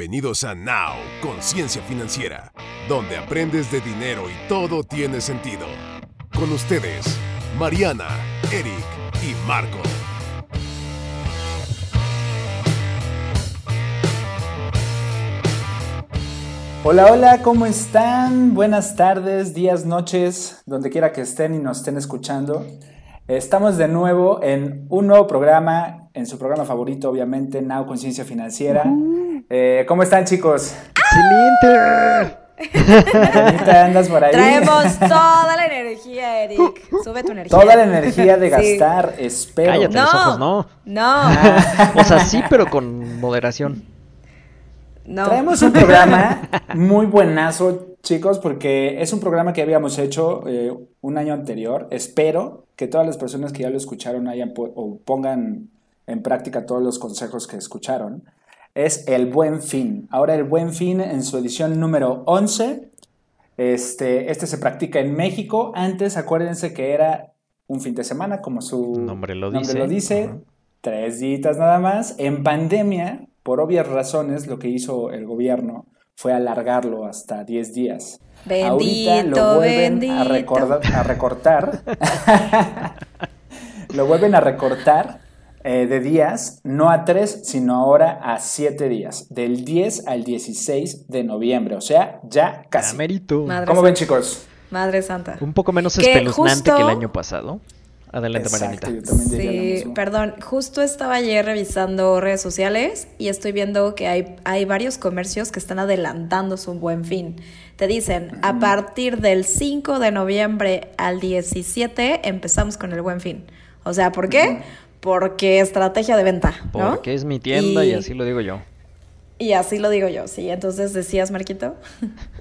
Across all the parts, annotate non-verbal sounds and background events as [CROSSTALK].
Bienvenidos a Now, Conciencia Financiera, donde aprendes de dinero y todo tiene sentido. Con ustedes, Mariana, Eric y Marco. Hola, hola, ¿cómo están? Buenas tardes, días, noches, donde quiera que estén y nos estén escuchando. Estamos de nuevo en un nuevo programa, en su programa favorito, obviamente, Now Conciencia Financiera. Eh, ¿Cómo están, chicos? ¡Excelente! Ahorita andas por ahí. Traemos [LAUGHS] toda la energía, Eric. Sube tu energía. Toda la energía de Sí. gastar, espero. Cállate los ojos, no. No, O sea, sí, pero con moderación. no. Traemos un programa muy buenazo, chicos, porque es un programa que habíamos hecho eh, un año anterior. Espero que todas las personas que ya lo escucharon hayan po- o pongan en práctica todos los consejos que escucharon. Es el Buen Fin. Ahora el Buen Fin en su edición número 11. Este, este se practica en México. Antes, acuérdense que era un fin de semana, como su Nombre lo dice. dice. Ajá. Tres días nada más. En pandemia, por obvias razones, lo que hizo el gobierno fue alargarlo hasta 10 días. Ahorita lo vuelven bendito. a, recordar- a recortar. [LAUGHS] lo vuelven a recortar eh, de días, no a 3, sino ahora a 7 días. Del 10 al 16 de noviembre. O sea, ya casi. Camerito. Madre ¿Cómo ven, santa. chicos? Madre santa. Un poco menos Que espeluznante justo- que el año pasado. Adelante, Exacto, Marianita. Sí, perdón, justo estaba ayer revisando redes sociales y estoy viendo que hay, hay varios comercios que están adelantando su buen fin. Te dicen, a partir del 5 de noviembre al 17 empezamos con el buen fin. O sea, ¿por qué? Porque estrategia de venta, ¿no? Porque es mi tienda y... así lo digo yo. Y así lo digo yo, sí. Entonces decías, Marquito. [LAUGHS]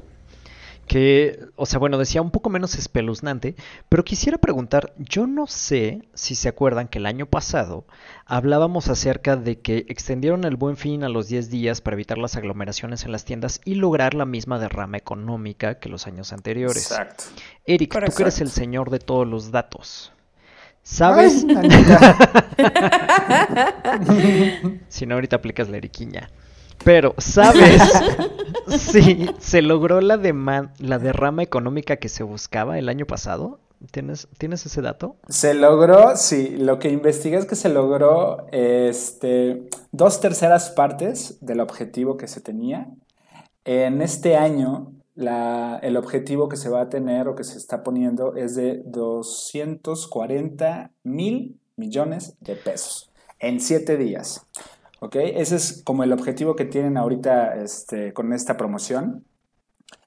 Que, o sea, bueno, decía un poco menos espeluznante, pero quisiera preguntar, yo no sé si se acuerdan que el año pasado hablábamos acerca de que extendieron el buen fin a los 10 días para evitar las aglomeraciones en las tiendas y lograr la misma derrama económica que los años anteriores. Exacto. Eric, tú que eres el señor de todos los datos. ¿Sabes? [LAUGHS] Si no, ahorita aplicas la eriquiña. Pero, ¿sabes [LAUGHS] si se logró la, la derrama económica que se buscaba el año pasado? ¿Tienes, ¿Tienes ese dato? Se logró, sí, lo que investigué es que se logró este, dos terceras partes del objetivo que se tenía. En este año, la- el objetivo que se va a tener o que se está poniendo es de 240 mil millones de pesos en siete días. ¿Ok? Ese es como el objetivo que tienen ahorita este, con esta promoción.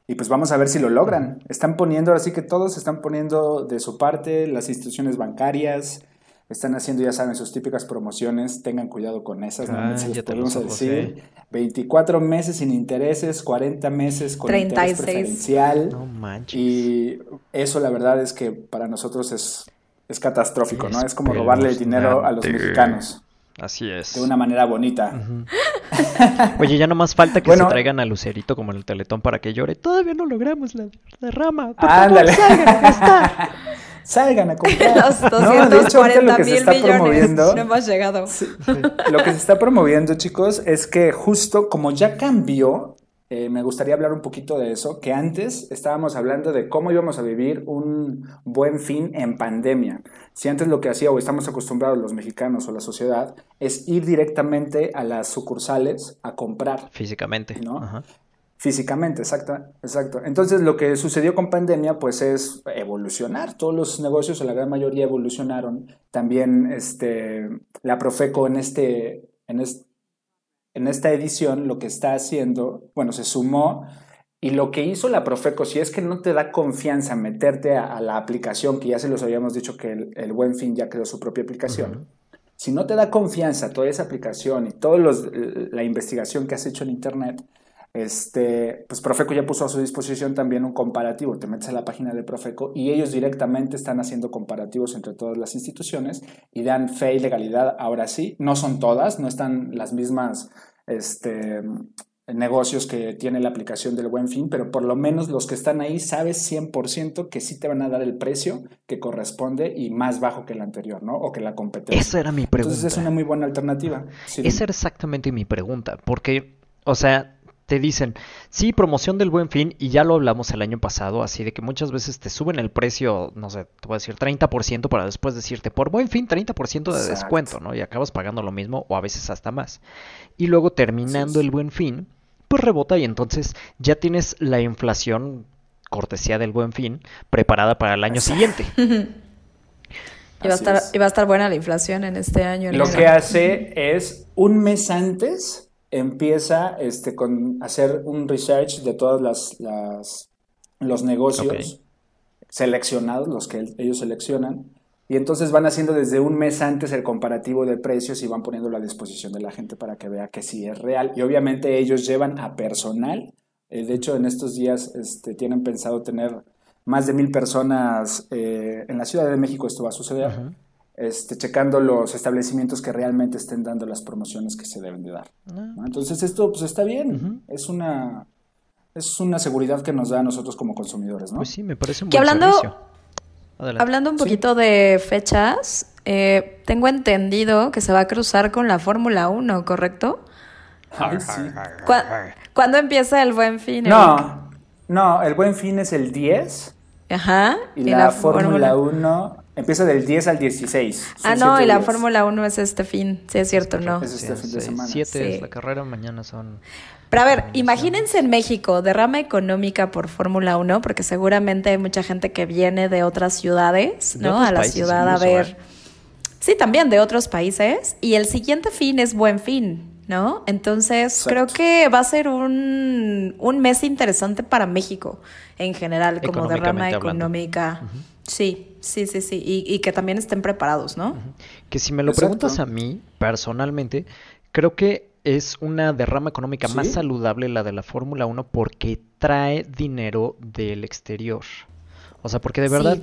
Y pues vamos a ver si lo logran. Están poniendo, así que todos están poniendo de su parte, las instituciones bancarias están haciendo, ya saben, sus típicas promociones. Tengan cuidado con esas, no se les podemos decir. eh. 24 meses sin intereses, 40 meses con interés 36. preferencial. No manches. Y eso la verdad es que para nosotros es, es catastrófico, ¿no? Es como robarle el dinero a los mexicanos Así es. de una manera bonita. Oye, ya no más falta que Bueno. se traigan a Lucerito como en el Teletón para que llore. Todavía no logramos la derrama. Por Ándale. favor, salgan. [LAUGHS] Salgan a [LAUGHS] comprar. Los No, de hecho, ahorita 240 lo que se mil está millones. promoviendo- No hemos llegado. Lo que se está promoviendo, chicos, es que justo como ya cambió, eh, me gustaría hablar un poquito de eso, que antes estábamos hablando de cómo íbamos a vivir un buen fin en pandemia. Si antes lo que hacía o estamos acostumbrados los mexicanos o la sociedad es ir directamente a las sucursales a comprar. Físicamente. ¿No? Ajá. Físicamente, exacto, exacto. Entonces lo que sucedió con pandemia pues es evolucionar. Todos los negocios o la gran mayoría evolucionaron. También este, la Profeco en, este, en, es- en esta edición lo que está haciendo, bueno, se sumó y lo que hizo la Profeco, si es que no te da confianza meterte a, a la aplicación, que ya se los habíamos dicho que el, el Buen Fin ya creó su propia aplicación, si no te da confianza toda esa aplicación y toda la investigación que has hecho en Internet, este, pues Profeco ya puso a su disposición también un comparativo. Te metes a la página de Profeco y ellos directamente están haciendo comparativos entre todas las instituciones y dan fe y legalidad. Ahora sí, no son todas, no están las mismas este, negocios que tiene la aplicación del Buen Fin, pero por lo menos los que están ahí sabes 100% que sí te van a dar el precio que corresponde y más bajo que el anterior, ¿no? O que la competencia. Esa era mi pregunta. Entonces es una muy buena alternativa. Sí, Esa era exactamente mi pregunta, porque, o sea, te dicen, sí, promoción del buen fin, y ya lo hablamos el año pasado, así de que muchas veces te suben el precio, no sé, te voy a decir 30% para después decirte, por buen fin, 30% de descuento, ¿no? Y acabas pagando lo mismo o a veces hasta más. Y luego terminando el buen fin, pues rebota y entonces ya tienes la inflación cortesía del buen fin preparada para el año siguiente. [LAUGHS] Y va, a estar, y va, a estar, buena la inflación en este año. Lo que hace es un mes antes empieza este, con hacer un research de todos las, las, los negocios seleccionados, los que ellos seleccionan, y entonces van haciendo desde un mes antes el comparativo de precios y van poniéndolo a disposición de la gente para que vea que sí es real. Y obviamente ellos llevan a personal. Eh, de hecho, en estos días este, tienen pensado tener más de mil personas eh, en la Ciudad de México, esto va a suceder, este, checando los establecimientos que realmente estén dando las promociones que se deben de dar. Ah. Entonces esto pues está bien, es una es una seguridad que nos da a nosotros como consumidores, ¿no? Pues sí, me parece un que buen hablando, servicio. Hablando un poquito de fechas, eh, tengo entendido que se va a cruzar con la Fórmula 1, ¿correcto? Ay, sí. ¿Cuándo empieza el Buen Fin? No, no, el Buen Fin es el 10. Ajá. Y, la, Fórmula 1 empieza del 10 al 16. Ah, no, y la Fórmula 1 es este fin. Sí, es cierto, ¿no? Es este fin de semana. Siete es la carrera, mañana son... Pero a ver, imagínense en México, derrama económica por Fórmula 1, porque seguramente hay mucha gente que viene de otras ciudades, ¿no? A la ciudad a ver. ¿eh? Sí, también de otros países. Y el siguiente fin es buen fin, ¿no? Entonces, creo que va a ser un, un mes interesante para México en general, como derrama económica. Sí, sí, sí, sí. Y, y, que también estén preparados, ¿no? Que si me lo preguntas a mí, personalmente, creo que es una derrama económica más saludable la de la Fórmula 1 porque trae dinero del exterior. O sea, porque de verdad,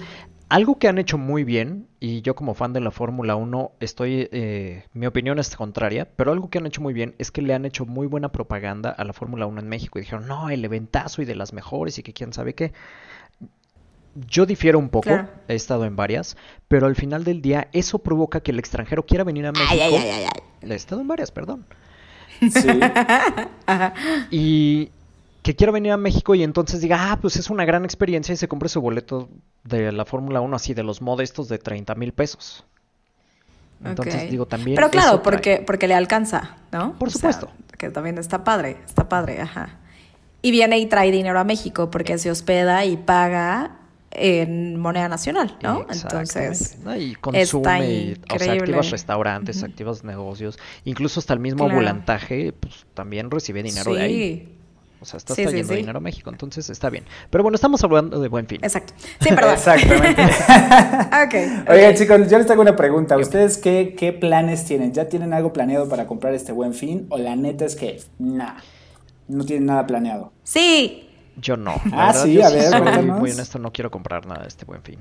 algo que han hecho muy bien, y yo como fan de la Fórmula 1 estoy, eh, mi opinión es contraria, pero algo que han hecho muy bien es que le han hecho muy buena propaganda a la Fórmula 1 en México y dijeron, no, el eventazo y de las mejores y que quién sabe qué. Yo difiero un poco, he estado en varias, pero al final del día eso provoca que el extranjero quiera venir a México. Ay, ay, ay, he estado en varias, perdón. Sí. [LAUGHS] y que quiera venir a México y entonces diga, ah, pues es una gran experiencia y se compre su boleto de la Fórmula 1 así de los modestos de 30 mil pesos. Entonces digo también. Pero claro, porque, porque le alcanza, ¿no? Por supuesto. que también está padre, está padre, ajá. Y viene y trae dinero a México porque se hospeda y paga en moneda nacional, ¿no? Entonces, y consume, y, o sea, activas restaurantes, activas negocios, incluso hasta el mismo volantaje, pues también recibe dinero de ahí. O sea, está trayendo dinero a México, entonces está bien. Pero bueno, estamos hablando de buen fin. Exacto. Sí, perdón. Exactamente. [LAUGHS] ok. Oigan, chicos, yo les tengo una pregunta. ¿Ustedes qué, qué planes tienen? ¿Ya tienen algo planeado para comprar este buen fin? ¿O la neta es que nada, no tienen nada planeado? Sí, yo no. ah, sí, a ver, soy muy honesto, no quiero comprar nada de este buen fin.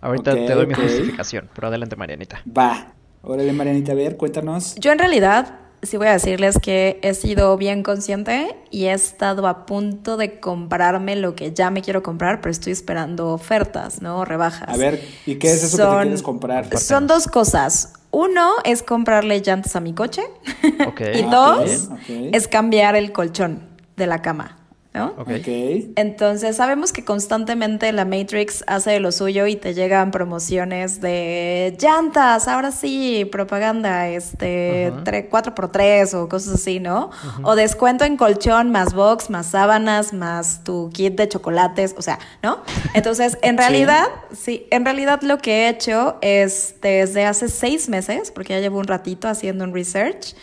Ahorita te doy mi justificación, pero adelante, Marianita. Va. Órale, Marianita, a ver, cuéntanos. Yo en realidad sí voy a decirles que he sido bien consciente y he estado a punto de comprarme lo que ya me quiero comprar, pero estoy esperando ofertas, ¿no? Rebajas. A ver, ¿y qué es eso que te quieres comprar? Son dos cosas. Uno es comprarle llantas a mi coche. [LAUGHS] y dos es cambiar el colchón de la cama. ¿No? Okay. Entonces sabemos que constantemente la Matrix hace lo suyo y te llegan promociones de llantas, ahora sí, propaganda, este, 4x3 o cosas así, ¿no? O descuento en colchón, más box, más sábanas, más tu kit de chocolates, o sea, ¿no? Entonces, en realidad, sí, en realidad lo que he hecho es desde hace seis meses, porque ya llevo un ratito haciendo un research,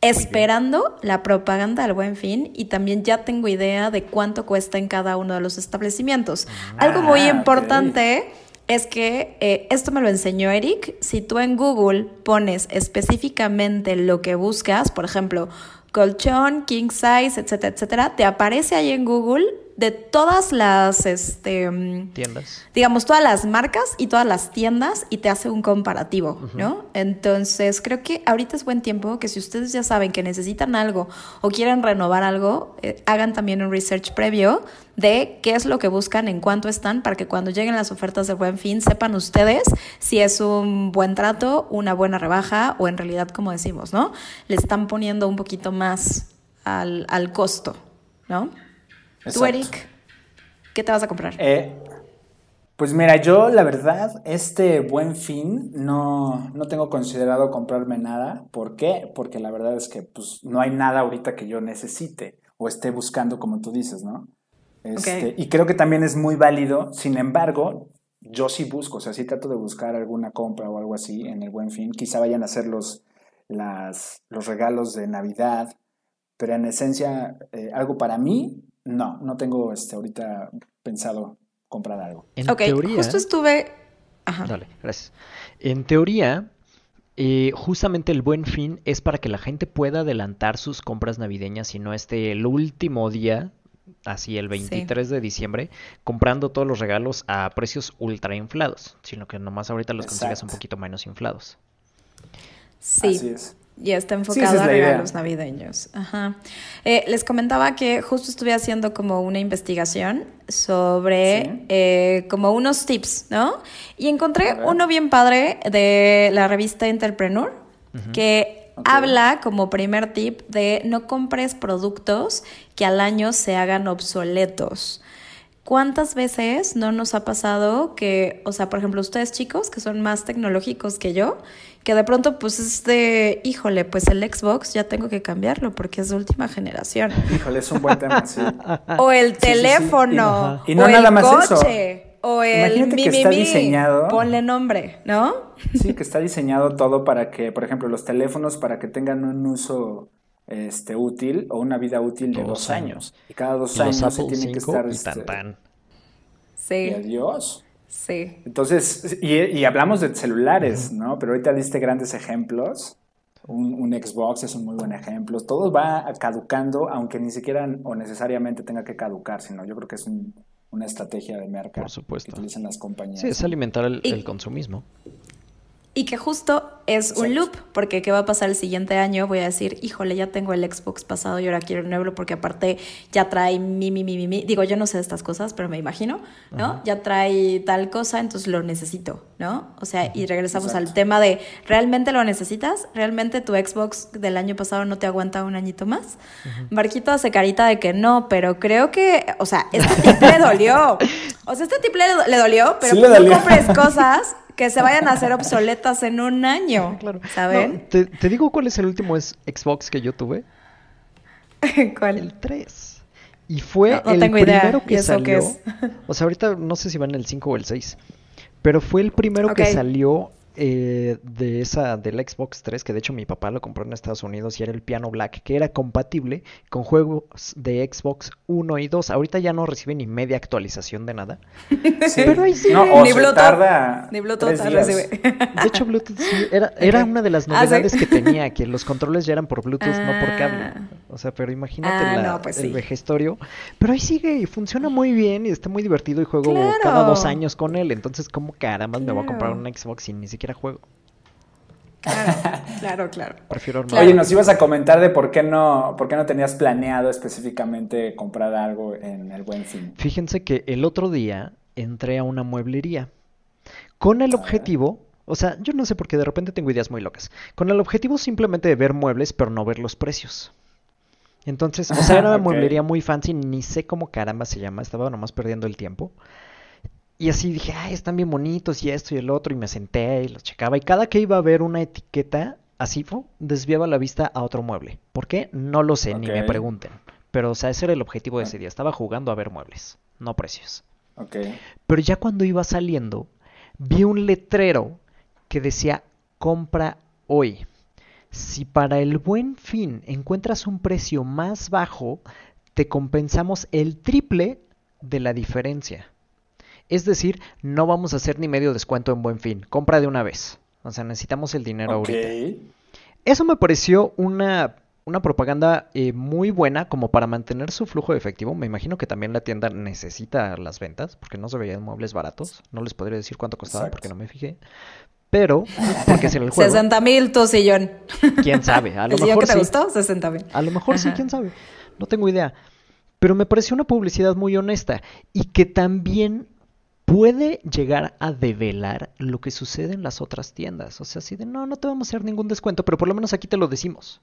esperando la propaganda del buen fin y también ya tengo idea de cuánto cuesta en cada uno de los establecimientos. Ah, Algo muy importante es que eh, esto me lo enseñó Eric. Si tú en Google pones específicamente lo que buscas, por ejemplo, colchón, king size, etcétera, etcétera, te aparece ahí en Google de todas las este, mm, tiendas. Digamos, todas las marcas y todas las tiendas y te hace un comparativo, ¿no? Entonces, creo que ahorita es buen tiempo que si ustedes ya saben que necesitan algo o quieren renovar algo, eh, hagan también un research previo de qué es lo que buscan, en cuánto están, para que cuando lleguen las ofertas de buen fin sepan ustedes si es un buen trato, una buena rebaja o en realidad, como decimos, ¿no? Le están poniendo un poquito más al, al costo. ¿no? Tú, Exacto. Eric, ¿qué te vas a comprar? Eh, pues mira, yo la verdad, este buen fin no, no tengo considerado comprarme nada. ¿Por qué? Porque la verdad es que pues, no hay nada ahorita que yo necesite o esté buscando, como tú dices, ¿no? Este, Ok. Y creo que también es muy válido. Sin embargo, yo sí busco, o sea, sí trato de buscar alguna compra o algo así en el buen fin. Quizá vayan a ser los, las, los regalos de Navidad, pero en esencia, eh, algo para mí, no, no tengo este, ahorita pensado comprar algo. En ok, teoría, justo estuve... Ajá. Dale, gracias. En teoría, eh, justamente el buen fin es para que la gente pueda adelantar sus compras navideñas y no esté el último día, así el 23 de diciembre, comprando todos los regalos a precios ultra inflados, sino que nomás ahorita los consigas un Exacto. poquito menos inflados. Sí. Así es. Y está enfocado es a idea. regalos navideños. Ajá. Eh, les comentaba que justo estuve haciendo como una investigación sobre Sí. eh, como unos tips, ¿no? Y encontré uno bien padre de la revista Entrepreneur que habla como primer tip de no compres productos que al año se hagan obsoletos. ¿Cuántas veces no nos ha pasado que, o sea, por ejemplo, ustedes chicos que son más tecnológicos que yo, que de pronto pues es de, híjole, pues el Xbox ya tengo que cambiarlo porque es de última generación. Híjole, es un buen tema, sí. O el sí, sí. teléfono, Y no o nada el más eso. coche, o el Imagínate mi, que mi, está mi. diseñado. Ponle nombre, ¿no? Sí, que está diseñado todo para que, por ejemplo, los teléfonos para que tengan un uso este, útil o una vida útil de Dos dos, años. años. Y cada dos Y años se tienen que 5 estar... y este, tan tan. y Sí, adiós. Sí. Entonces, y, y hablamos de celulares, ¿no? Pero ahorita diste grandes ejemplos. Un, un Xbox es un muy buen ejemplo. Todo va caducando, aunque ni siquiera o necesariamente tenga que caducar, sino yo creo que es un- una estrategia de mercado Por supuesto. que utilizan las compañías. Sí, es alimentar el, Y- el consumismo. Y que justo es un loop, porque ¿qué va a pasar el siguiente año? Voy a decir, híjole, ya tengo el Xbox pasado y ahora quiero el nuevo porque aparte ya trae mi, mi, mi, mi, mi. Digo, yo no sé de estas cosas, pero me imagino, ¿no? Ya trae tal cosa, entonces lo necesito, ¿no? O sea, y regresamos al tema de, ¿realmente lo necesitas? ¿Realmente tu Xbox del año pasado no te aguanta un añito más? Marquito hace carita de que no, pero creo que, o sea, este tip le dolió. [LAUGHS] O sea, este tip le, dolió, pero Sí le no compres cosas que se vayan a hacer obsoletas en un año. [LAUGHS] Claro. ¿Saben? No, te, te digo cuál es el último es- Xbox que yo tuve. [LAUGHS] ¿Cuál? El 3. Y fue No, no el tengo idea. primero ¿Y que salió. [LAUGHS] O sea, ahorita no sé si va en el 5 o el 6. Pero fue el primero que Ok. salió eh, de esa, del Xbox 3, que de hecho mi papá lo compró en Estados Unidos y era el piano black, que era compatible con juegos de Xbox 1 y 2. Ahorita ya no recibe ni media actualización de nada. [LAUGHS] Sí. Pero ahí sí. No, o Ni se Bluetooth. tarda Ni Bluetooth tres días. recibe. De hecho, Bluetooth sí, era, [LAUGHS] era una de las Ah, ¿sí? novedades que tenía, que los controles ya eran por Bluetooth, no por cable. Ah. O sea, pero imagínate Ah, la- no, pues el sí. vejestorio. Pero ahí sigue y funciona muy bien y está muy divertido y juego Claro. cada dos años con él. Entonces, ¿cómo caramba me voy a comprar Claro. un Xbox si ni siquiera juego? Claro, claro, claro. Prefiero no. Oye, nos ibas a comentar de por qué no, por qué no tenías planeado específicamente comprar algo en el Buen Fin. Fíjense que el otro día entré a una mueblería con el A ver. objetivo, o sea, yo no sé por qué de repente tengo ideas muy locas, con el objetivo simplemente de ver muebles pero no ver los precios. Entonces, o sea, era una [LAUGHS] mueblería muy fancy, ni sé cómo caramba se llama, estaba nomás perdiendo el tiempo. Y así dije, ay, están bien bonitos y esto y el otro, y me senté y los checaba. Y cada que iba a ver una etiqueta, así fue, desviaba la vista a otro mueble. ¿Por qué? No lo sé, ni me pregunten. Pero, o sea, ese era el objetivo de ese día. Estaba jugando a ver muebles, no precios. Ok. Pero ya cuando iba saliendo, vi un letrero que decía compra hoy. Si para el buen fin encuentras un precio más bajo, te compensamos el triple de la diferencia. Es decir, no vamos a hacer ni medio descuento en buen fin. Compra de una vez. O sea, necesitamos el dinero Ok. ahorita. Eso me pareció una, una propaganda eh, muy buena como para mantener su flujo de efectivo. Me imagino que también la tienda necesita las ventas porque no se veían muebles baratos. No les podría decir cuánto costaba Exacto. porque no me fijé. Pero, porque es en el [LAUGHS] juego. 60 mil tu sillón. ¿Quién sabe? A [LAUGHS] lo ¿El sillón mejor que te sí. gustó? 60 mil. A lo mejor sí, quién sabe. No tengo idea. Pero me pareció una publicidad muy honesta y que también puede llegar a develar lo que sucede en las otras tiendas. O sea, así de no, no te vamos a hacer ningún descuento, pero por lo menos aquí te lo decimos.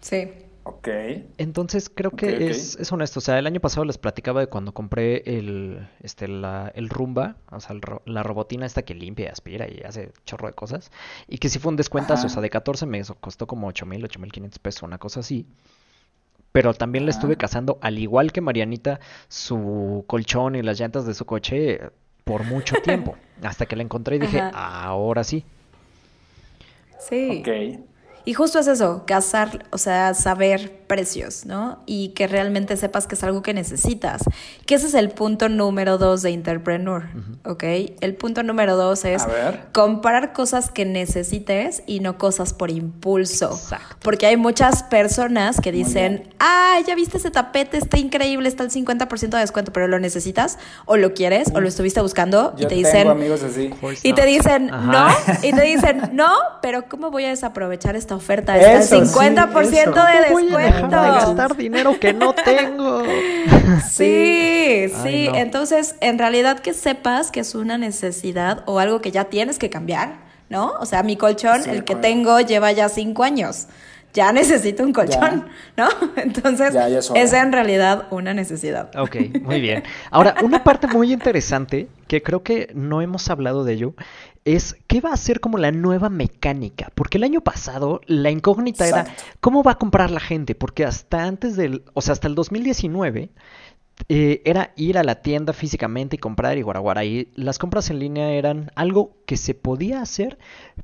Sí. Ok. Entonces creo que. Es, es honesto. O sea, el año pasado les platicaba de cuando compré el, este, la, el Rumba, o sea, el la robotina esta que limpia y aspira y hace chorro de cosas. Y que sí fue un descuentazo, o sea, de 14 me costó como 8 mil, 8 mil 500 pesos, una cosa así. Pero también le estuve cazando, al igual que Marianita, su colchón y las llantas de su coche por mucho tiempo. [LAUGHS] Hasta que la encontré y dije, Ajá. ahora sí. Sí. Ok. Y justo es eso, cazar, o sea, saber precios, ¿no? Y que realmente sepas que es algo que necesitas. Que ese es el punto número dos de Interpreneur, ¿ok? El punto número dos es comprar cosas que necesites y no cosas por impulso. Exacto. Porque hay muchas personas que dicen, ah, ya viste ese tapete, está increíble, está al 50% de descuento, pero lo necesitas, o lo quieres, o lo estuviste buscando, Yo y te tengo dicen, amigos así. Y te nuts. dicen Ajá. no, y te dicen no, pero ¿cómo voy a desaprovechar esta oferta? Está Eso, al sí, 50% eso. de ¿Cómo voy a dejar de descuento. gastar dinero que no tengo? Sí, [LAUGHS] sí. Ay, no. Entonces, en realidad que sepas que es una necesidad o algo que ya tienes que cambiar, ¿no? O sea, mi colchón, Sí, el que tengo, lleva ya cinco años. Ya necesito un colchón, ¿no? [LAUGHS] Entonces, Ya, ya es en realidad una necesidad. Ok, muy bien. [LAUGHS] Ahora, una parte muy interesante que creo que no hemos hablado de ello es qué va a ser como la nueva mecánica. Porque el año pasado la incógnita era cómo va a comprar la gente. Porque hasta antes del, o sea, hasta el 2019 eh, era ir a la tienda físicamente y comprar y guaraguara. Y las compras en línea eran algo que se podía hacer,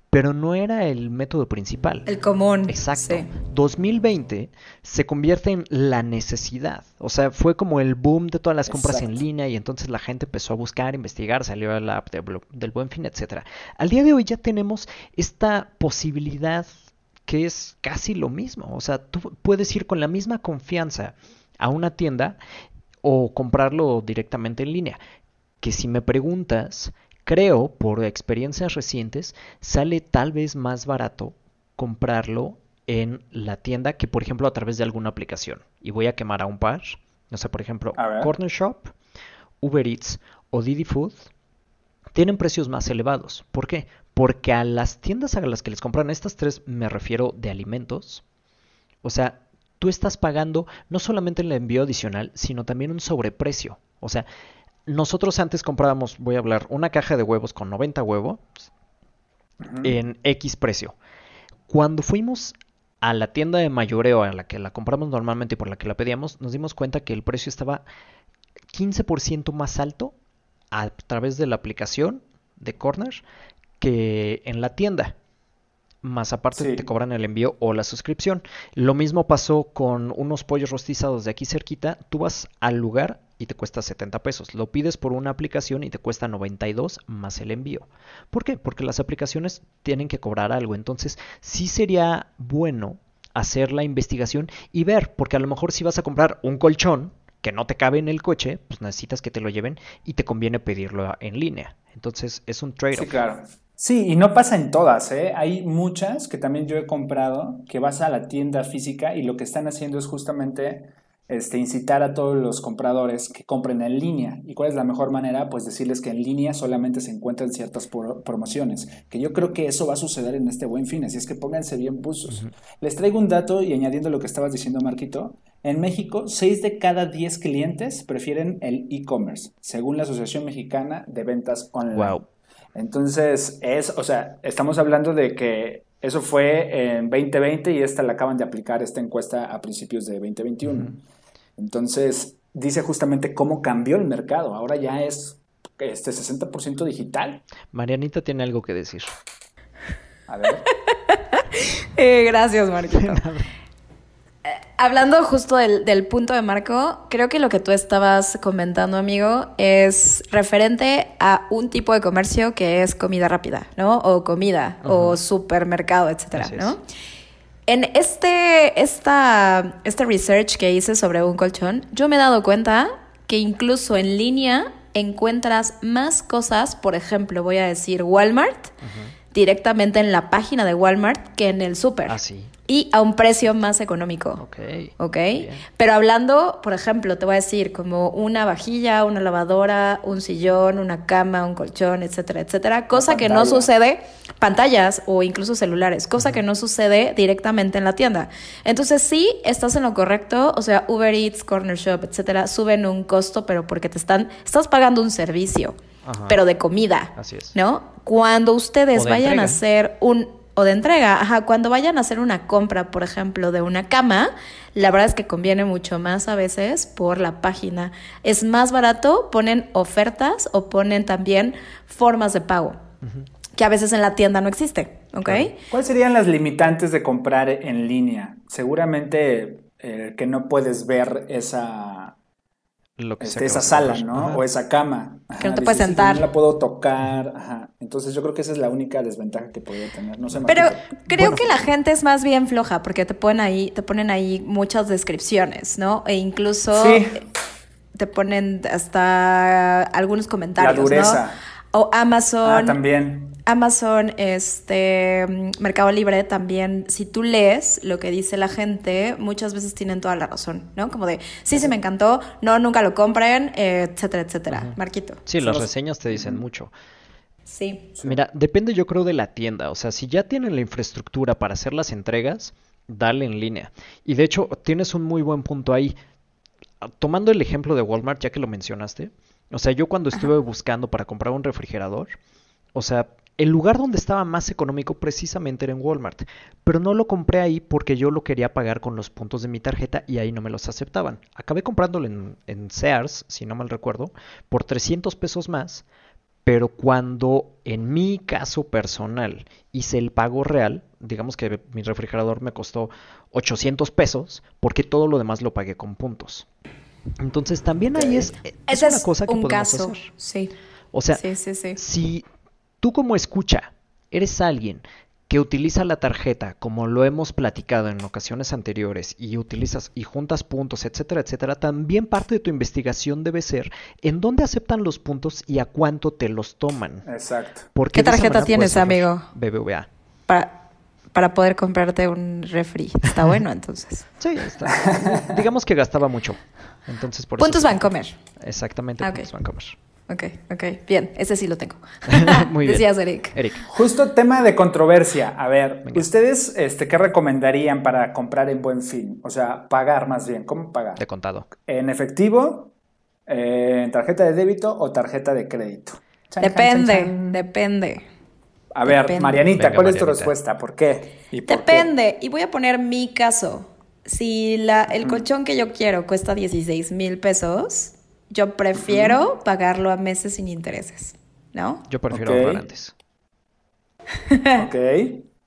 pero no era el método principal. El común. Exacto. sí. 2020 se convierte en la necesidad. O sea, fue como el boom de todas las compras en línea y entonces la gente empezó a buscar, investigar, salió la app de del Buen Fin, etcétera. Al día de hoy ya tenemos esta posibilidad que es casi lo mismo. O sea, tú puedes ir con la misma confianza a una tienda o comprarlo directamente en línea. Que si me preguntas, creo por experiencias recientes, sale tal vez más barato comprarlo en la tienda que por ejemplo a través de alguna aplicación. Y voy a quemar a un par. O sea, por ejemplo. Corner Shop, Uber Eats o Didi Food tienen precios más elevados. ¿Por qué? Porque a las tiendas a las que les compran estas tres, me refiero de alimentos, o sea, tú estás pagando no solamente el envío adicional, sino también un sobreprecio. O sea, nosotros antes comprábamos, voy a hablar, una caja de huevos con 90 huevos en X precio. Cuando fuimos a la tienda de mayoreo a la que la compramos normalmente y por la que la pedíamos, nos dimos cuenta que el precio estaba 15% más alto a través de la aplicación de Corner que en la tienda. Más aparte Sí. te cobran el envío o la suscripción. Lo mismo pasó con unos pollos rostizados de aquí cerquita. Tú vas al lugar y te cuesta 70 pesos. Lo pides por una aplicación y te cuesta 92 más el envío. ¿Por qué? Porque las aplicaciones tienen que cobrar algo. Entonces, sí sería bueno hacer la investigación y ver, porque a lo mejor si vas a comprar un colchón que no te cabe en el coche, pues necesitas que te lo lleven y te conviene pedirlo en línea. Entonces, es un trade-off. Sí, claro. Sí, y no pasa en todas, ¿eh? Hay muchas que también yo he comprado que vas a la tienda física y lo que están haciendo es justamente este, incitar a todos los compradores que compren en línea. ¿Y cuál es la mejor manera? Pues decirles que en línea solamente se encuentran ciertas pro- promociones. Que yo creo que eso va a suceder en este buen fin, así es que pónganse bien buzos. Les traigo un dato y añadiendo lo que estabas diciendo, Marquito. En México, 6 de cada 10 clientes prefieren el e-commerce, según la Asociación Mexicana de Ventas Online. Wow. Entonces, es, o sea, estamos hablando de que eso fue en 2020 y esta la acaban de aplicar esta encuesta a principios de 2021. Entonces, dice justamente cómo cambió el mercado. Ahora ya es este 60% digital. Marianita tiene algo que decir. A ver. [LAUGHS] Eh, gracias, Marquito. [LAUGHS] Hablando justo del, del punto de Marco, creo que lo que tú estabas comentando, amigo, es referente a un tipo de comercio que es comida rápida, ¿no? O comida, o supermercado, etcétera, Así es. ¿no? En este, esta, este research que hice sobre un colchón, yo me he dado cuenta que incluso en línea encuentras más cosas, por ejemplo, voy a decir Walmart, directamente en la página de Walmart que en el súper. Ah, sí. Y a un precio más económico. Ok. ¿Ok? Bien. Pero hablando, por ejemplo, te voy a decir, como una vajilla, una lavadora, un sillón, una cama, un colchón, etcétera, etcétera. Cosa que no sucede, pantallas o incluso celulares, cosa que no sucede directamente en la tienda. Entonces, sí, estás en lo correcto, o sea, Uber Eats, Corner Shop, etcétera, suben un costo, pero porque te están, estás pagando un servicio, Ajá. pero de comida. Así es. ¿No? Cuando ustedes vayan entrega. a hacer un o de entrega, ajá, cuando vayan a hacer una compra, por ejemplo, de una cama, la verdad es que conviene mucho más a veces por la página. Es más barato, ponen ofertas o ponen también formas de pago, que a veces en la tienda no existe, ¿ok? ¿Cuáles serían las limitantes de comprar en línea? Seguramente eh, que no puedes ver esa, Lo que este, esa sala. ¿no? Ajá. O esa cama. Que no te dices, puedes "Sí, sentar". No la puedo tocar. Ajá. Entonces yo creo que esa es la única desventaja que podría tener. No sé, Pero creo que la gente es más bien floja porque te ponen ahí, te ponen ahí muchas descripciones, ¿no? E incluso Sí. te ponen hasta algunos comentarios, La dureza. ¿no? O Amazon. Ah, también. Amazon, este, Mercado Libre también, si tú lees lo que dice la gente, muchas veces tienen toda la razón, ¿no? Como de, sí, sí me encantó, no, nunca lo compren, etcétera, etcétera. Marquito. Sí, las reseñas te dicen mucho. Sí. Mira, depende yo creo de la tienda. O sea, si ya tienen la infraestructura para hacer las entregas, dale en línea. Y de hecho, tienes un muy buen punto ahí. Ah, Tomando el ejemplo de Walmart, ya que lo mencionaste. O sea, yo cuando estuve buscando para comprar un refrigerador, o sea, el lugar donde estaba más económico precisamente era en Walmart. Pero no lo compré ahí porque yo lo quería pagar con los puntos de mi tarjeta y ahí no me los aceptaban. Acabé comprándolo en, en Sears, si no mal recuerdo, por 300 pesos más. Pero cuando en mi caso personal hice el pago real, digamos que mi refrigerador me costó 800 pesos, porque todo lo demás lo pagué con puntos. Entonces también ahí es, es Ese una cosa que un podemos caso, hacer. sí. O sea, sí, sí, sí. si tú como escucha eres alguien que utiliza la tarjeta como lo hemos platicado en ocasiones anteriores y utilizas y juntas puntos, etcétera, etcétera, también parte de tu investigación debe ser en dónde aceptan los puntos y a cuánto te los toman. Exacto. Porque ¿Qué tarjeta tienes, amigo? BBVA. Para, para poder comprarte un refri. Está bueno, [LAUGHS] entonces. Sí, está. Digamos que gastaba mucho. Entonces por eso Puntos está- Vancomer. Exactamente, Ah, ok. puntos Vancomer. Ok, ok. Bien, ese sí lo tengo. [LAUGHS] Muy [LAUGHS] bien. Decías, Eric. Eric, Justo tema de controversia. A ver, Venga. ¿ustedes este, qué recomendarían para comprar en buen fin? O sea, pagar más bien. ¿Cómo pagar? de contado. ¿En efectivo, eh, en tarjeta de débito o tarjeta de crédito? Chan, Depende, chan, chan. depende. A ver, Depende. Marianita, Venga, ¿cuál es tu respuesta? ¿Por qué? ¿Y por qué? Depende. Y voy a poner mi caso. Si la, el colchón que yo quiero cuesta 16 mil pesos, yo prefiero pagarlo a meses sin intereses. ¿No? Yo prefiero ahorrar antes. [LAUGHS] Ok.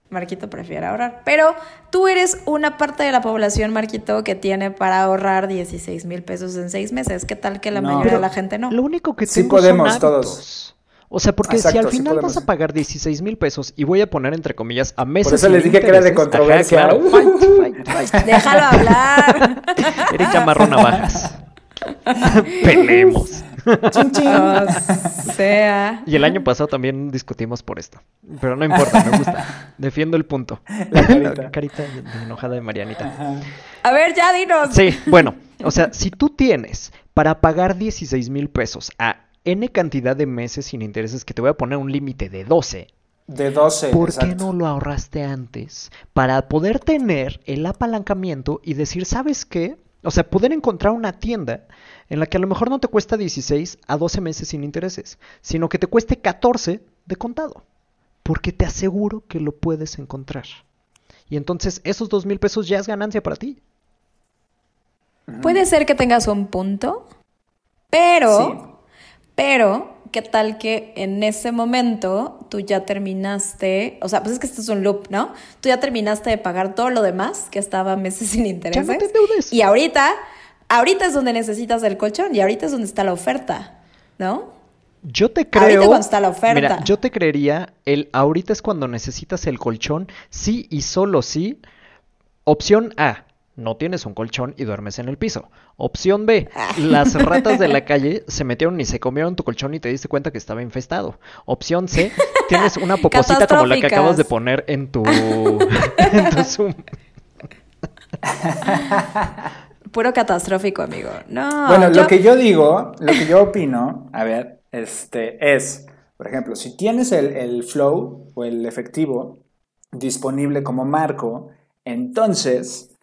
Marquito prefiere ahorrar. Pero tú eres una parte de la población, Marquito, que tiene para ahorrar 16 mil pesos en seis meses. ¿Qué tal que la No. mayoría Pero de la gente no? Lo único que Sí tengo podemos son todos. O sea, porque si al final vas a pagar 16 mil pesos y voy a poner entre comillas a meses. Por eso sin les dije que era de controversia. ajá, claro. [LAUGHS] Fight, fight, fight. Déjalo hablar. [LAUGHS] Eric amarró navajas. [LAUGHS] Peleemos. Chin, chin. o [LAUGHS] sea. Y el año pasado también discutimos por esto. Pero no importa, me gusta. [LAUGHS] Defiendo el punto. La carita. carita de- de enojada de Marianita. Ajá. A ver, ya dinos. Sí, bueno, o sea, si tú tienes para pagar 16 mil pesos a N cantidad de meses sin intereses, que te voy a poner un límite de 12, De 12. ¿por qué no lo ahorraste antes? Para poder tener el apalancamiento y decir, ¿sabes qué? O sea, poder encontrar una tienda en la que a lo mejor no te cuesta 16 a 12 meses sin intereses, sino que te cueste 14 de contado. Porque te aseguro que lo puedes encontrar. Y entonces esos dos mil pesos ya es ganancia para ti. Puede ser que tengas un punto, pero, Sí. pero, ¿qué tal que en ese momento tú ya terminaste? O sea, pues es que esto es un loop, ¿no? Tú ya terminaste de pagar todo lo demás que estaba meses [LAUGHS] sin intereses. te endeudes. Y ahorita, ahorita es donde necesitas el colchón y ahorita es donde está la oferta, ¿no? Yo te Ahorita creo. cuando está la oferta. Mira, yo te creería, el ahorita es cuando necesitas el colchón, sí y solo sí. Opción A, no tienes un colchón y duermes en el piso. Opción B, las ratas de la [LAUGHS] calle se metieron y se comieron tu colchón y te diste cuenta que estaba infestado. Opción C, tienes una poposita como la que acabas de poner en tu, [LAUGHS] en tu Zoom. [LAUGHS] Puro catastrófico, amigo. No. Bueno, lo que yo digo, lo que yo opino, a ver, este, es, por ejemplo, si tienes el, el flow o el efectivo disponible como marco, entonces,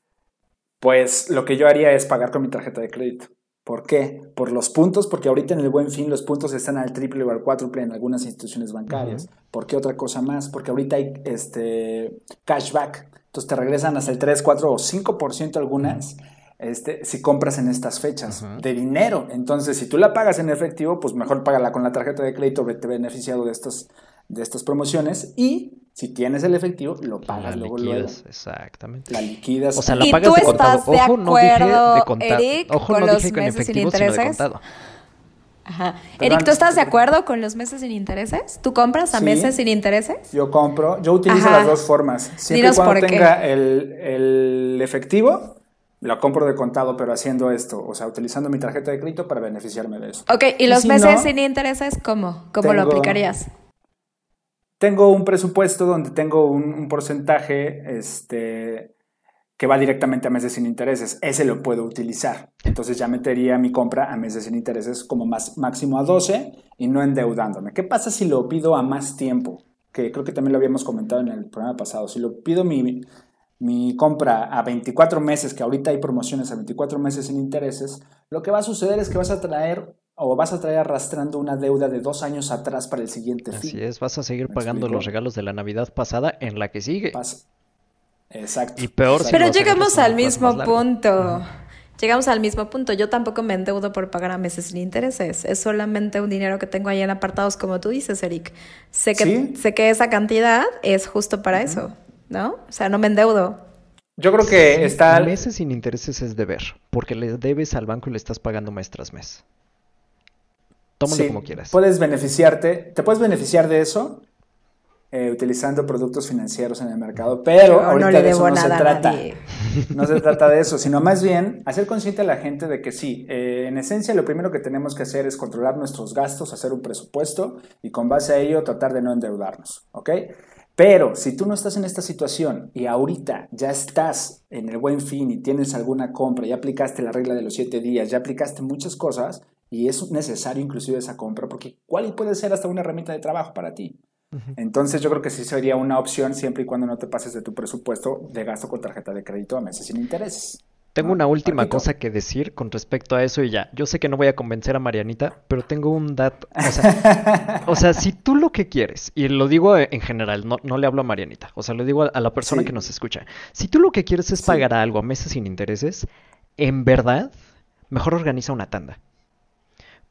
pues lo que yo haría es pagar con mi tarjeta de crédito. ¿Por qué? Por los puntos, porque ahorita en el buen fin los puntos están al triple o al cuádruple en algunas instituciones bancarias. ¿Por qué otra cosa más? Porque ahorita hay este cashback. Entonces te regresan hasta el 3, 4 o 5% algunas este, si compras en estas fechas de dinero. Entonces, si tú la pagas en efectivo, pues mejor págala con la tarjeta de crédito, te beneficiado de estas, de estas promociones y si tienes el efectivo, lo pagas luego, luego. Exactamente. La liquidas. O sea, la ¿Y pagas de contado. de Ojo, no dije de acuerdo, contado. Eric, Ojo, con no los dije que en meses sin efectivo, sino de intereses? contado. Ajá. Eric, ¿tú estás de acuerdo con los meses sin intereses? ¿Tú compras a Sí. meses sin intereses? Yo compro, yo utilizo Ajá. las dos formas. Siempre Dinos y cuando por qué. tenga el, el efectivo, lo compro de contado, pero haciendo esto, o sea, utilizando mi tarjeta de crédito para beneficiarme de eso. Ok, ¿y los si meses no, sin intereses cómo? ¿Cómo lo aplicarías? Tengo un presupuesto donde tengo un, un porcentaje este, que va directamente a meses sin intereses. Ese lo puedo utilizar. Entonces ya metería mi compra a meses sin intereses como más, máximo a 12 y no endeudándome. ¿Qué pasa si lo pido a más tiempo? Que creo que también lo habíamos comentado en el programa pasado. Si lo pido mi, mi compra a 24 meses, que ahorita hay promociones a 24 meses sin intereses, lo que va a suceder es que vas a traer o vas a traer arrastrando una deuda de dos años atrás para el siguiente fin. Así es, vas a seguir ¿Me pagando explico? los regalos de la Navidad pasada en la que sigue. Pasa. Exacto. Y peor si Pero llegamos al mismo punto. Llegamos al mismo punto. Yo tampoco me endeudo por pagar a meses sin intereses. Es solamente un dinero que tengo ahí en apartados, como tú dices, Eric. Sé que, Sí. sé que esa cantidad es justo para eso, ¿no? O sea, no me endeudo. Yo creo que está. Meses sin intereses es deber, porque le debes al banco y le estás pagando mes tras mes. Tómalo sí, como quieras. Puedes beneficiarte, te puedes beneficiar de eso eh, utilizando productos financieros en el mercado, pero Yo no ahorita le de eso no se trata. [LAUGHS] No se trata de eso, sino más bien hacer consciente a la gente de que sí, eh, en esencia lo primero que tenemos que hacer es controlar nuestros gastos, hacer un presupuesto y con base a ello tratar de no endeudarnos, ¿ok? Pero si tú no estás en esta situación y ahorita ya estás en el buen fin y tienes alguna compra, ya aplicaste la regla de los siete días, ya aplicaste muchas cosas y es necesario inclusive esa compra porque igual puede ser hasta una herramienta de trabajo para ti. Entonces yo creo que sí sería una opción siempre y cuando no te pases de tu presupuesto de gasto con tarjeta de crédito a meses sin intereses. Tengo ¿no? una última Marquito. cosa que decir con respecto a eso y ya. Yo sé que no voy a convencer a Marianita, pero tengo un dato. O sea, [LAUGHS] o sea, si tú lo que quieres, y lo digo en general, no, no le hablo a Marianita, o sea, lo digo a, a la persona Sí. que nos escucha. Si tú lo que quieres es Sí. pagar algo a meses sin intereses, en verdad, mejor organiza una tanda.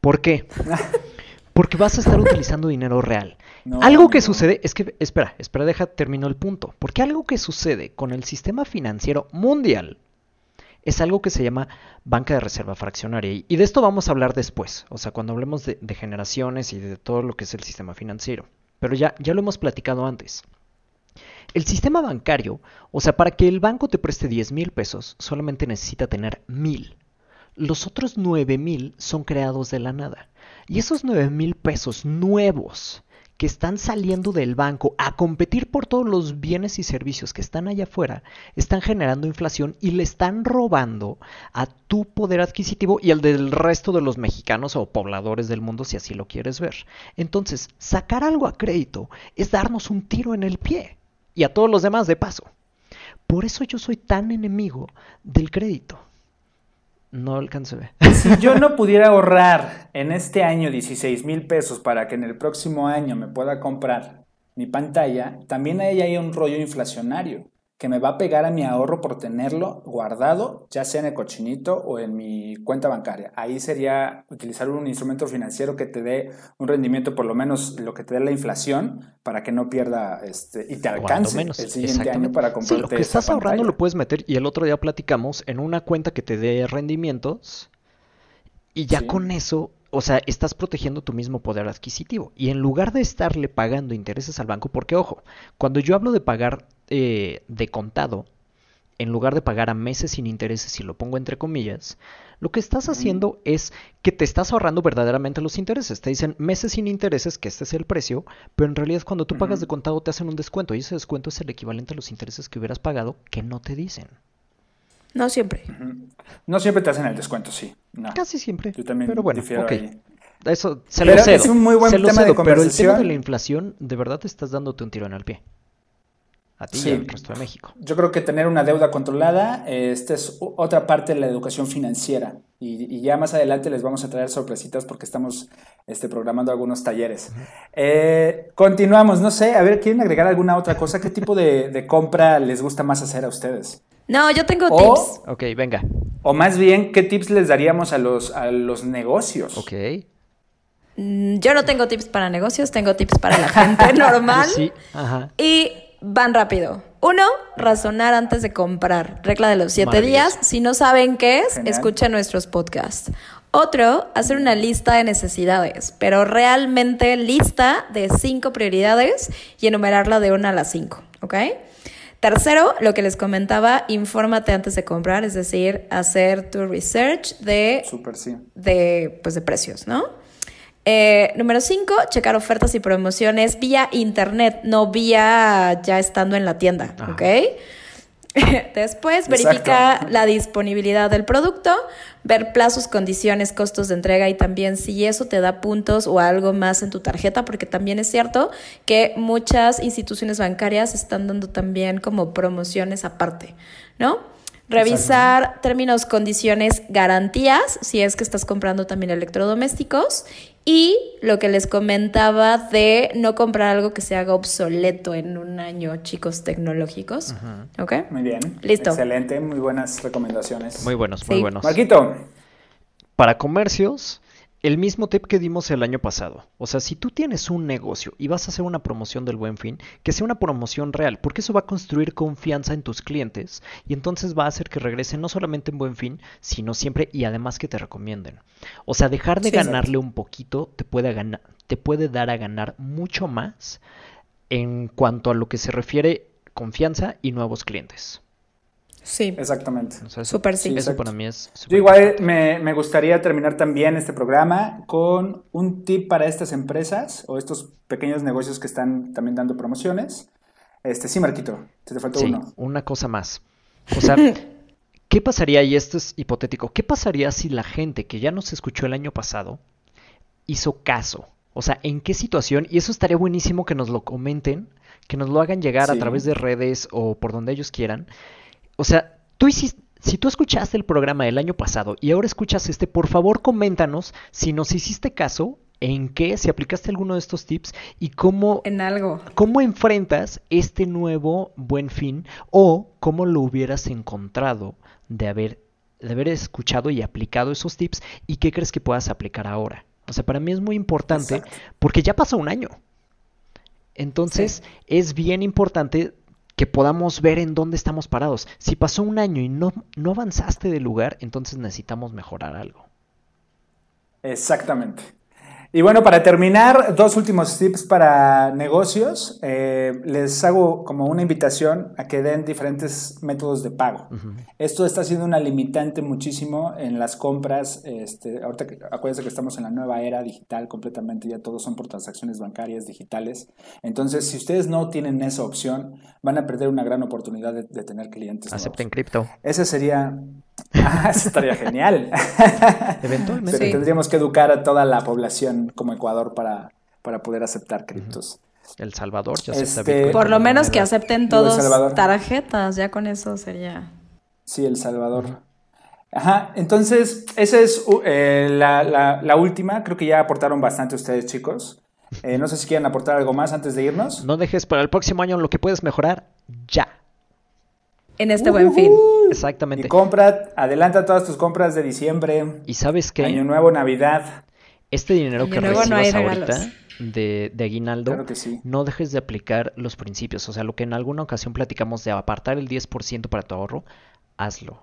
¿Por qué? [LAUGHS] Porque vas a estar utilizando dinero real. No, algo que sucede, es que, espera, espera, deja, termino el punto. Porque algo que sucede con el sistema financiero mundial es algo que se llama banca de reserva fraccionaria. Y de esto vamos a hablar después, o sea, cuando hablemos de, de generaciones y de todo lo que es el sistema financiero. Pero ya, ya lo hemos platicado antes. El sistema bancario, o sea, para que el banco te preste 10 mil pesos, solamente necesita tener mil. Los otros 9 mil son creados de la nada. Y esos 9 mil pesos nuevos que están saliendo del banco a competir por todos los bienes y servicios que están allá afuera, están generando inflación y le están robando a tu poder adquisitivo y al del resto de los mexicanos o pobladores del mundo, si así lo quieres ver. Entonces, sacar algo a crédito es darnos un tiro en el pie y a todos los demás de paso. Por eso yo soy tan enemigo del crédito. No alcanzo a ver. Si yo [LAUGHS] no pudiera ahorrar en este año 16 mil pesos para que en el próximo año me pueda comprar mi pantalla, también ahí hay un rollo inflacionario que me va a pegar a mi ahorro por tenerlo guardado, ya sea en el cochinito o en mi cuenta bancaria. Ahí sería utilizar un instrumento financiero que te dé un rendimiento por lo menos lo que te dé la inflación para que no pierda este y te alcance menos. el siguiente año para Sí, comprarte lo que estás ahorrando lo puedes meter y el otro día platicamos en una cuenta que te dé rendimientos y ya Sí. con eso, o sea, estás protegiendo tu mismo poder adquisitivo. Y en lugar de estarle pagando intereses al banco, porque ojo, cuando yo hablo de pagar eh, de contado, en lugar de pagar a meses sin intereses, y lo pongo entre comillas, lo que estás haciendo es que te estás ahorrando verdaderamente los intereses. Te dicen meses sin intereses, que este es el precio, pero en realidad cuando tú pagas de contado te hacen un descuento y ese descuento es el equivalente a los intereses que hubieras pagado que no te dicen. No siempre. No siempre te hacen el descuento, sí. Casi siempre. Yo también pero bueno, difiero ahí. Eso se lo cedo. Es un muy buen tema cedo, de pero el tema conversación. de la inflación, de verdad te estás dándote un tirón al pie. A ti Sí. y al resto de México. Yo creo que tener una deuda controlada, eh, esta es otra parte de la educación financiera. Y, y ya más adelante les vamos a traer sorpresitas porque estamos este, programando algunos talleres. Eh, continuamos, no sé, a ver, ¿quieren agregar alguna otra cosa? ¿Qué tipo de, de compra les gusta más hacer a ustedes? No, yo tengo O- tips. Ok, venga. O más bien, ¿qué tips les daríamos a los, a los negocios? Ok. Mm, Yo no tengo tips para negocios, tengo tips para la gente [LAUGHS] normal. Sí, ajá. Y van rápido. Uno, razonar antes de comprar. Regla de los siete días. Si no saben qué es, Genial. escuchen nuestros podcasts. Otro, hacer una lista de necesidades, pero realmente lista de cinco prioridades y enumerarla de una a las cinco, ¿ok? Tercero, lo que les comentaba, infórmate antes de comprar, es decir, hacer tu research de Súper, sí. de, pues, de precios, ¿no? Eh, número 5, checar ofertas y promociones vía internet, no vía ya estando en la tienda, Ajá. ¿ok? [LAUGHS] Después, verifica Exacto. la disponibilidad del producto, ver plazos, condiciones, costos de entrega y también si eso te da puntos o algo más en tu tarjeta, porque también es cierto que muchas instituciones bancarias están dando también como promociones aparte, ¿no? Revisar términos, condiciones, garantías, si es que estás comprando también electrodomésticos. Y lo que les comentaba de no comprar algo que se haga obsoleto en un año, chicos tecnológicos. ¿Ok? Muy bien. Listo. Excelente, muy buenas recomendaciones. Muy buenos, muy Sí. buenos. Marquito, Para comercios, el mismo tip que dimos el año pasado. O sea, si tú tienes un negocio y vas a hacer una promoción del buen fin, que sea una promoción real, porque eso va a construir confianza en tus clientes y entonces va a hacer que regresen no solamente en buen fin, sino siempre y además que te recomienden. O sea, dejar de Sí, ganarle un poquito te puede, ganar, te puede dar a ganar mucho más en cuanto a lo que se refiere confianza y nuevos clientes. Sí. exactamente. O sea, eso, Súper sí. eso para mí es Yo súper igual me, me gustaría terminar también este programa con un tip para estas empresas o estos pequeños negocios que están también dando promociones. Este, sí, Marquito, te, te faltó Sí, uno. una cosa más. O sea, [LAUGHS] ¿qué pasaría, y esto es hipotético, qué pasaría si la gente que ya nos escuchó el año pasado hizo caso? O sea, ¿en qué situación? Y eso estaría buenísimo que nos lo comenten, que nos lo hagan llegar a través de redes o por donde ellos quieran. O sea, tú hiciste, si tú escuchaste el programa del año pasado y ahora escuchas este, por favor coméntanos si nos hiciste caso, en qué, si aplicaste alguno de estos tips y cómo En algo. ¿Cómo enfrentas este nuevo buen fin o cómo lo hubieras encontrado de haber, de haber escuchado y aplicado esos tips y qué crees que puedas aplicar ahora? O sea, para mí es muy importante Exacto. porque ya pasó un año. Entonces es bien importante que podamos ver en dónde estamos parados. Si pasó un año y no, no avanzaste de lugar, entonces necesitamos mejorar algo. Exactamente. Y bueno, para terminar, dos últimos tips para negocios. Eh, les hago como una invitación a que den diferentes métodos de pago. Esto está siendo una limitante muchísimo en las compras. Este, ahorita acuérdense que estamos en la nueva era digital completamente, ya todos son por transacciones bancarias digitales. Entonces, si ustedes no tienen esa opción, van a perder una gran oportunidad de, de tener clientes. nuevos. Acepten cripto. Ese sería. Ah, [LAUGHS] eso estaría genial. [LAUGHS] Eventualmente. Pero Sí. tendríamos que educar a toda la población como Ecuador para, para poder aceptar criptos. El Salvador ya acepta Este- Bitcoin Por lo menos que acepten todos tarjetas, ya con eso sería. Sí, El Salvador. Ajá, entonces, esa es eh, la, la- la última. Creo que ya aportaron bastante ustedes, chicos. Eh, no sé si quieren aportar algo más antes de irnos. No dejes para el próximo año lo que puedes mejorar ya. En este buen fin. Y Exactamente. compra, adelanta todas tus compras de diciembre, Y sabes qué? Año Nuevo, Navidad. Este dinero Año que nuevo no hay recibas ahorita de, de aguinaldo, Claro que sí. no dejes de aplicar los principios. O sea, lo que en alguna ocasión platicamos de apartar el 10% para tu ahorro, hazlo.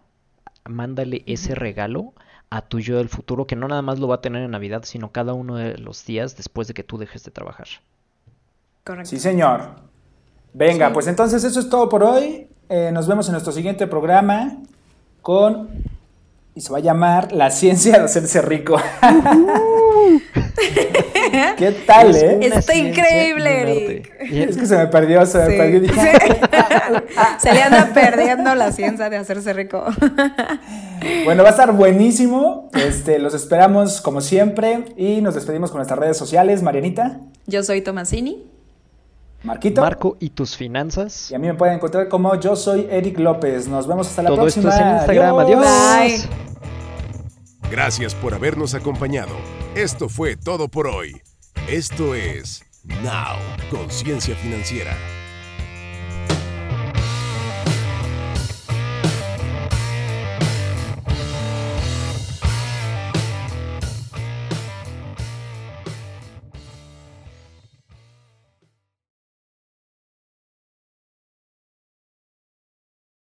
Mándale ese regalo a tu yo del futuro, que no nada más lo va a tener en Navidad, sino cada uno de los días después de que tú dejes de trabajar. Correcto. Sí, señor. Venga, Sí. pues entonces eso es todo por hoy. Eh, nos vemos en nuestro siguiente programa con y se va a llamar La ciencia de hacerse rico. [LAUGHS] ¿Qué tal, eh? Está increíble, Eric. Es que se me perdió, se me perdió. [LAUGHS] se le anda perdiendo la ciencia de hacerse rico. bueno, va a estar buenísimo. Este, los esperamos como siempre y nos despedimos con nuestras redes sociales. Marianita. Yo soy Tomasini. Marquito. Marco y tus finanzas. Y a mí me pueden encontrar como yo soy Eric López. Nos vemos hasta la Todo próxima. Esto es en Instagram. Adiós. Gracias por habernos acompañado. Esto fue todo por hoy. Esto es Now, Conciencia Financiera.